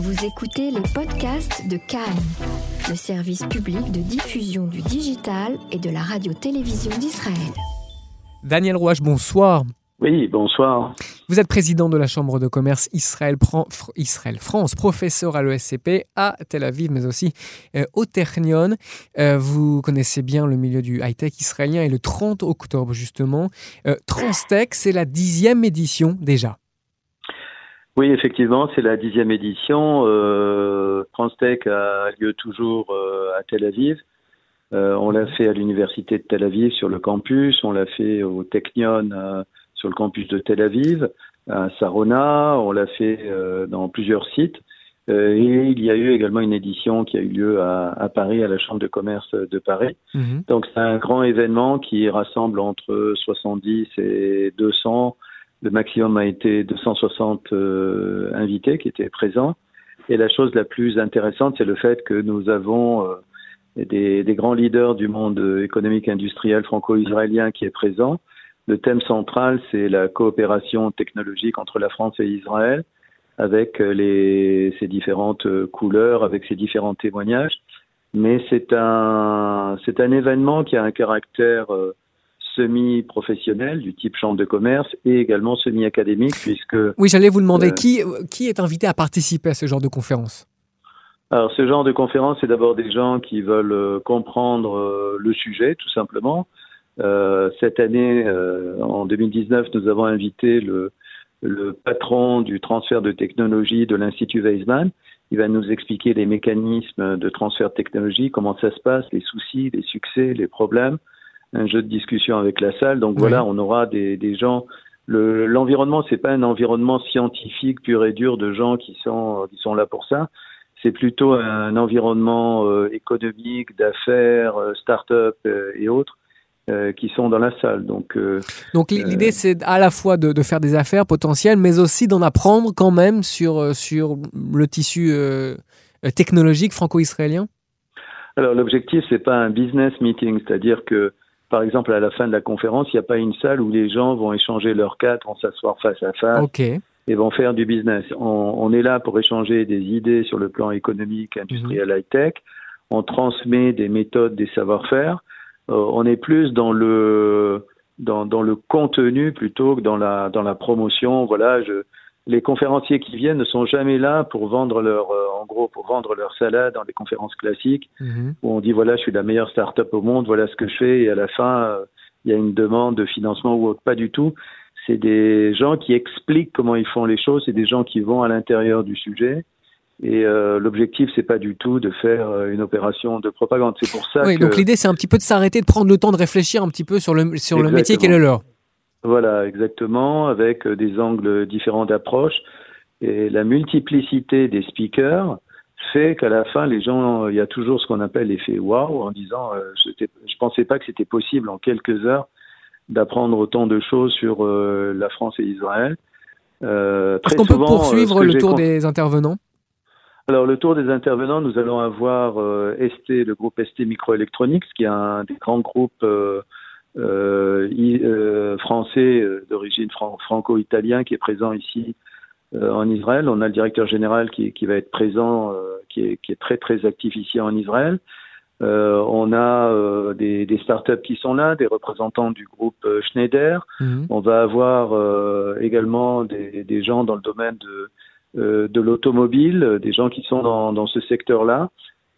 Vous écoutez les podcasts de Cannes, le service public de diffusion du digital et de la radio-télévision d'Israël. Daniel Rouache, bonsoir. Oui, bonsoir. Vous êtes président de la Chambre de commerce Israël, Israël France, professeur à l'ESCP à Tel Aviv, mais aussi euh, au Ternion. Euh, vous connaissez bien le milieu du high-tech israélien et le 30 octobre, justement, euh, Transtech, c'est la dixième édition déjà. Oui, effectivement, c'est la dixième édition. Transtech a lieu toujours à Tel Aviv. on l'a fait à l'université de Tel Aviv sur le campus, on l'a fait au Technion sur le campus de Tel Aviv, à Sarona, on l'a fait euh, dans plusieurs sites. Euh, et il y a eu également une édition qui a eu lieu à, Paris, à la Chambre de commerce de Paris. Mhm. Donc c'est un grand événement qui rassemble entre 70 et 200. Le maximum a été 260 euh, invités qui étaient présents. Et la chose la plus intéressante, c'est le fait que nous avons des, des, grands leaders du monde économique industriel franco-israélien qui est présent. Le thème central, c'est la coopération technologique entre la France et Israël, avec euh, les, ses différentes euh, couleurs, avec ses différents témoignages. Mais c'est un, c'est un événement qui a un caractère euh, semi-professionnel, du type chambre de commerce, et également semi-académique, puisque... Oui, j'allais vous demander, qui, qui est invité à participer à ce genre de conférence? Alors, ce genre de conférence, c'est d'abord des gens qui veulent comprendre le sujet, tout simplement, euh, cette année, euh, en 2019, nous avons invité le, le, patron du transfert de technologie de l'Institut Weizmann. Il va nous expliquer les mécanismes de transfert de technologie, comment ça se passe, les soucis, les succès, les problèmes. Un jeu de discussion avec la salle. Donc voilà, on aura des, des gens. L'environnement, c'est pas un environnement scientifique pur et dur de gens qui sont qui sont là pour ça. C'est plutôt un environnement euh, économique, d'affaires, start-up et autres euh, qui sont dans la salle. Donc, euh, donc l'idée, euh, c'est à la fois de, de, faire des affaires potentielles, mais aussi d'en apprendre quand même sur, sur le tissu technologique franco-israélien? Alors l'objectif, c'est pas un business meeting, c'est-à-dire que par exemple, à la fin de la conférence, il n'y a pas une salle où les gens vont échanger leurs cas, vont s'asseoir face à face et vont faire du business. On, on, est là pour échanger des idées sur le plan économique, industriel, mhm. high-tech. On transmet des méthodes, des savoir-faire. Euh, on est plus dans le dans, dans, le contenu plutôt que dans la dans la promotion. Voilà, je, les conférenciers qui viennent ne sont jamais là pour vendre leur euh, en gros pour vendre leur salade dans les conférences classiques mhm. où on dit voilà je suis la meilleure start-up au monde, voilà ce que je fais et à la fin euh, il y a une demande de financement ou autre. Pas du tout. C'est des gens qui expliquent comment ils font les choses, c'est des gens qui vont à l'intérieur du sujet et euh, l'objectif, c'est pas du tout de faire euh, une opération de propagande. C'est pour ça. Oui, donc l'idée, c'est un petit peu de s'arrêter, de prendre le temps de réfléchir un petit peu sur le sur le métier qui est le leur. Voilà, exactement, avec euh, des angles différents d'approche et la multiplicité des speakers fait qu'à la fin, les gens, il y a toujours ce qu'on appelle l'effet wow en disant, euh, je, je pensais pas que c'était possible en quelques heures d'apprendre autant de choses sur la France et Israël. Est-ce qu'on peut poursuivre le tour des intervenants? Alors, le tour des intervenants, nous allons avoir euh, ST, le groupe ST Microelectronics, qui est un des grands groupes euh, euh, euh français euh, d'origine franco-italien qui est présent ici en Israël. On a le directeur général qui, qui va être présent, qui est, qui, est, très très actif ici en Israël. on a des, des startups qui sont là, des représentants du groupe Schneider. Mhm. On va avoir également des, des gens dans le domaine de euh, de l'automobile, euh, des gens qui sont dans, dans ce secteur-là.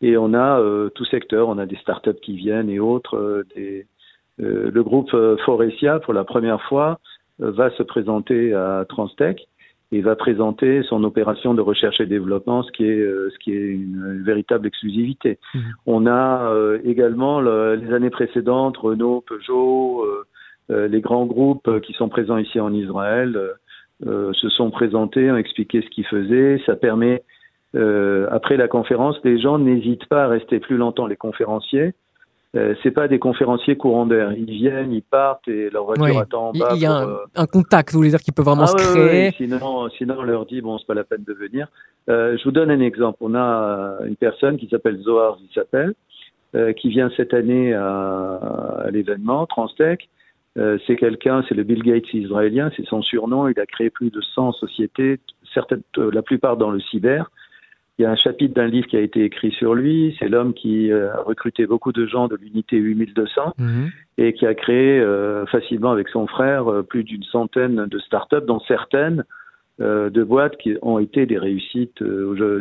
Et on a euh, tout secteur, on a des startups qui viennent et autres. Des, le groupe Forestia, pour la première fois, va se présenter à Transtech et va présenter son opération de recherche et développement, ce qui est, ce qui est une, véritable exclusivité. Mmh. On a également les années précédentes Renault, Peugeot, les grands groupes qui sont présents ici en Israël, euh, se sont présentés, ont expliqué ce qu'ils faisaient. Ça permet, euh, après la conférence, les gens n'hésitent pas à rester plus longtemps, les conférenciers. Euh, c'est pas des conférenciers courants d'air. Ils viennent, ils partent et leur voiture attend en bas. Il y a euh, un, contact, vous voulez dire, qui peut vraiment ah se créer. sinon, sinon, on leur dit bon, c'est pas la peine de venir. Euh, je vous donne un exemple. On a une personne qui s'appelle Zohar, il s'appelle, qui vient cette année à, à l'événement Transtech euh, c'est quelqu'un, c'est le Bill Gates israélien, c'est son surnom. Il a créé plus de 100 sociétés, certaines, euh, la plupart dans le cyber. Il y a un chapitre d'un livre qui a été écrit sur lui. C'est l'homme qui euh, a recruté beaucoup de gens de l'unité 8200 mhm. et qui a créé euh, facilement avec son frère euh, plus d'une centaine de startups, dont certaines de boîtes qui ont été des réussites.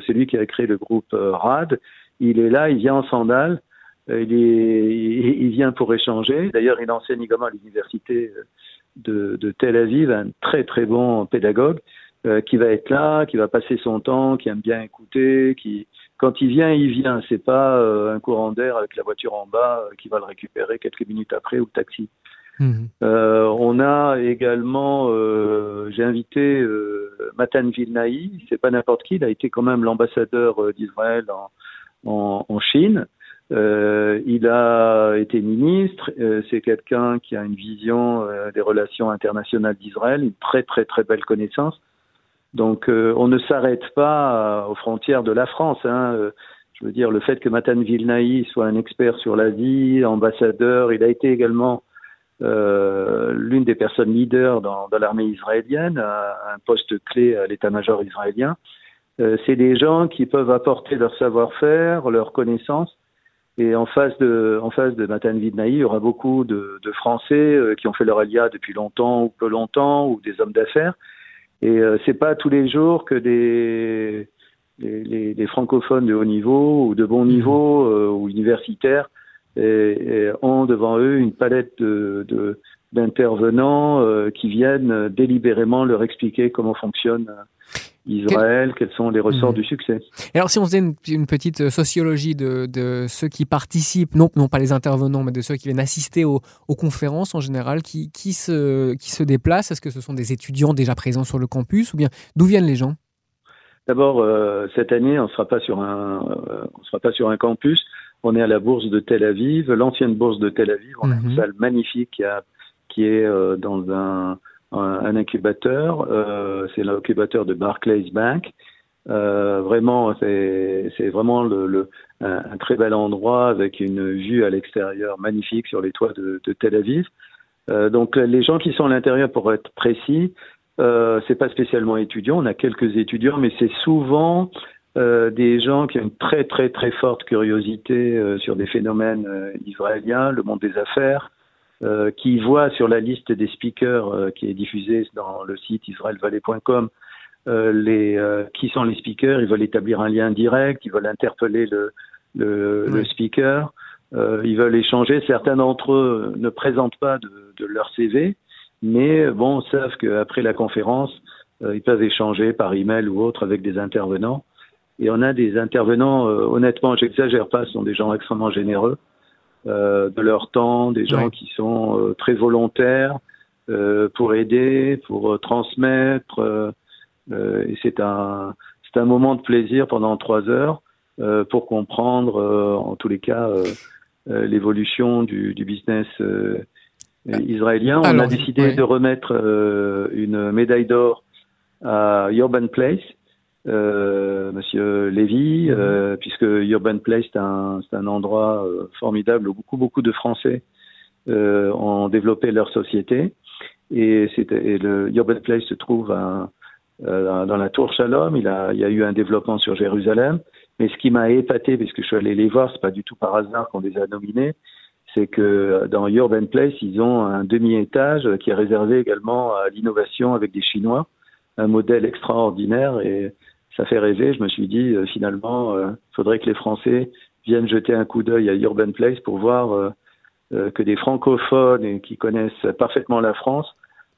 c'est lui qui a créé le groupe RAD. Il est là, il vient en sandales. Il, est, il, vient pour échanger. D'ailleurs, il enseigne également à l'université de, de Tel Aviv, un très très bon pédagogue. Euh, qui va être là, qui va passer son temps, qui aime bien écouter, qui quand il vient, il vient. C'est pas euh, un courant d'air avec la voiture en bas euh, qui va le récupérer quelques minutes après ou le taxi. Mhm. on a également, j'ai invité Matan Vilnaï, c'est pas n'importe qui, il a été quand même l'ambassadeur d'Israël en, en, Chine. il a été ministre, c'est quelqu'un qui a une vision des relations internationales d'Israël, une très très très belle connaissance. Donc euh, on ne s'arrête pas euh, aux frontières de la France. Hein. Euh, je veux dire, le fait que Matan Vilnaï soit un expert sur l'Asie, ambassadeur, il a été également euh, l'une des personnes leaders dans, dans l'armée israélienne, un, poste clé à l'état-major israélien. Euh, c'est des gens qui peuvent apporter leur savoir-faire, leur connaissance. Et en face de, en face de Matan Vilnaï, il y aura beaucoup de, de Français qui ont fait leur alia depuis longtemps ou peu longtemps, ou des hommes d'affaires et euh, c'est pas tous les jours que des les, les, francophones de haut niveau ou de bon mhm. niveau euh, ou universitaires et, ont devant eux une palette de, de d'intervenants euh, qui viennent délibérément leur expliquer comment fonctionne Israël, quels sont les ressorts hmm. du succès? alors, si on faisait une, petite euh, sociologie de, de, ceux qui participent, non, non pas les intervenants, mais de ceux qui viennent assister aux, aux conférences en général, qui, qui, se, qui se déplacent, est-ce que ce sont des étudiants déjà présents sur le campus ou bien d'où viennent les gens? D'abord, euh, cette année, on ne sera pas sur un, euh, on sera pas sur un campus. On est à la bourse de Tel Aviv, l'ancienne bourse de Tel Aviv. On a une mhm. salle magnifique qui, a, qui est dans un un, incubateur, euh, c'est l'incubateur de Barclays Bank. Euh, vraiment, c'est vraiment un, très bel endroit avec une vue à l'extérieur magnifique sur les toits de, Tel Aviv. Euh, donc les gens qui sont à l'intérieur, pour être précis, euh, c'est pas spécialement étudiants. On a quelques étudiants, mais c'est souvent des gens qui ont une très très très forte curiosité sur des phénomènes israéliens, le monde des affaires, euh, qui voit sur la liste des speakers euh, qui est diffusée dans le site israelvalley.com euh, les euh, qui sont les speakers, ils veulent établir un lien direct, ils veulent interpeller le, le, le speaker, ils veulent échanger. Certains d'entre eux ne présentent pas de, de, leur CV, mais bon, savent qu'après la conférence, ils peuvent échanger par email ou autre avec des intervenants. Et on a des intervenants, honnêtement, j'exagère pas, ce sont des gens extrêmement généreux. Euh, de leur temps, des gens qui sont euh, très volontaires euh, pour aider, pour transmettre. et c'est un, c'est un moment de plaisir pendant trois heures pour comprendre, en tous les cas, l'évolution du, du, business israélien. On a décidé de remettre une médaille d'or à Urban Place Monsieur Lévy, mhm. euh, puisque Urban Place c'est un, un, endroit euh, formidable où beaucoup beaucoup de Français euh, ont développé leur société et, et le Urban Place se trouve à, dans la Tour Shalom. Il a, il y a eu un développement sur Jérusalem, mais ce qui m'a épaté, puisque je suis allé les voir, c'est pas du tout par hasard qu'on les a nominés, c'est que dans Urban Place, ils ont un demi-étage qui est réservé également à l'innovation avec des Chinois, un modèle extraordinaire et ça fait rêver. Je me suis dit, euh, finalement, il euh, faudrait que les Français viennent jeter un coup d'œil à Urban Place pour voir euh, que des francophones et qui connaissent parfaitement la France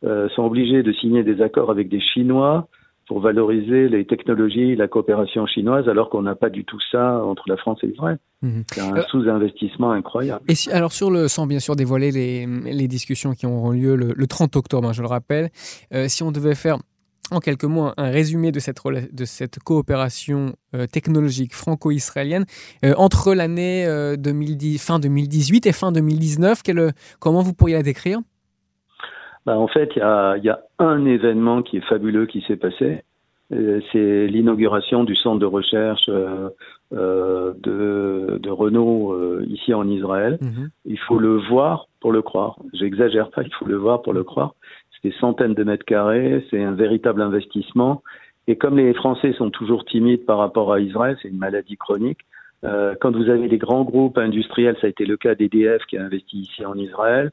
sont obligés de signer des accords avec des Chinois pour valoriser les technologies, la coopération chinoise, alors qu'on n'a pas du tout ça entre la France et Israël. Mhm. C'est un sous-investissement incroyable. Et alors sur le, sans bien sûr dévoiler les, les discussions qui auront lieu le, 30 octobre, hein, je le rappelle, si on devait faire en quelques mots un résumé de cette, de cette coopération euh, technologique franco-israélienne euh, entre l'année 2010, euh, fin 2018 et fin 2019. comment vous pourriez la décrire? Bah, En fait, il y a, un événement qui est fabuleux qui s'est passé. C'est l'inauguration du centre de recherche de, de, Renault ici en Israël. Mhm. Il faut le voir pour le croire. J'exagère pas, il faut le voir pour le croire des centaines de mètres carrés, c'est un véritable investissement. Et comme les Français sont toujours timides par rapport à Israël, c'est une maladie chronique. Euh, quand vous avez des grands groupes industriels, ça a été le cas d'EDF qui a investi ici en Israël.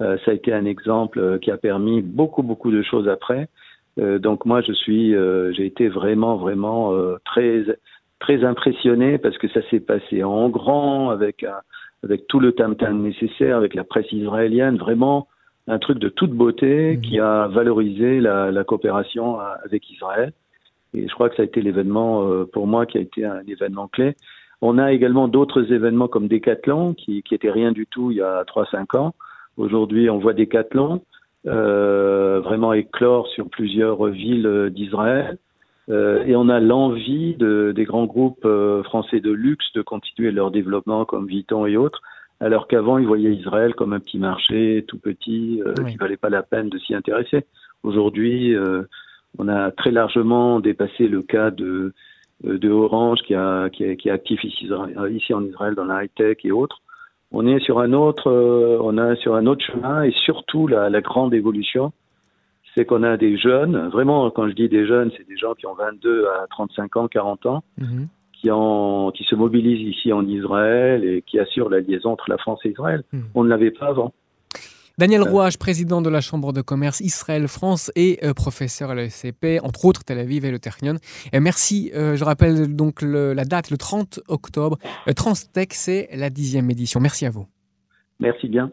Euh, ça a été un exemple euh, qui a permis beaucoup beaucoup de choses après. Euh, donc moi je suis, euh, j'ai été vraiment vraiment très très impressionné parce que ça s'est passé en grand avec avec tout le tam-tam nécessaire, avec la presse israélienne, vraiment un truc de toute beauté mmh. qui a valorisé la, la, coopération avec Israël. Et je crois que ça a été l'événement pour moi qui a été un événement clé. On a également d'autres événements comme Decathlon qui, qui était rien du tout il y a 3-5 ans. Aujourd'hui, on voit Decathlon euh, vraiment éclore sur plusieurs villes d'Israël. Euh, et on a l'envie de, des grands groupes euh, français de luxe de continuer leur développement comme Vuitton et autres, alors qu'avant ils voyaient Israël comme un petit marché tout petit euh, oui. qui valait pas la peine de s'y intéresser. Aujourd'hui, euh, on a très largement dépassé le cas de, de Orange qui, a, qui, est, qui est actif ici, ici en Israël dans la high tech et autres on est sur un autre, euh, on a sur un autre chemin et surtout la, la grande évolution, c'est qu'on a des jeunes, vraiment quand je dis des jeunes, c'est des gens qui ont 22 à 35 ans, 40 ans, mm-hmm. qui, qui se mobilisent ici en Israël et qui assurent la liaison entre la France et Israël. Mm. On ne l'avait pas avant. Daniel Rouage, président de la Chambre de commerce Israël-France et euh, professeur à l'ESCP, entre autres Tel Aviv et le Ternion. Et merci, euh, je rappelle donc le, la date, le 30 octobre. Euh, Transtech, c'est la dixième édition. Merci à vous. Merci bien.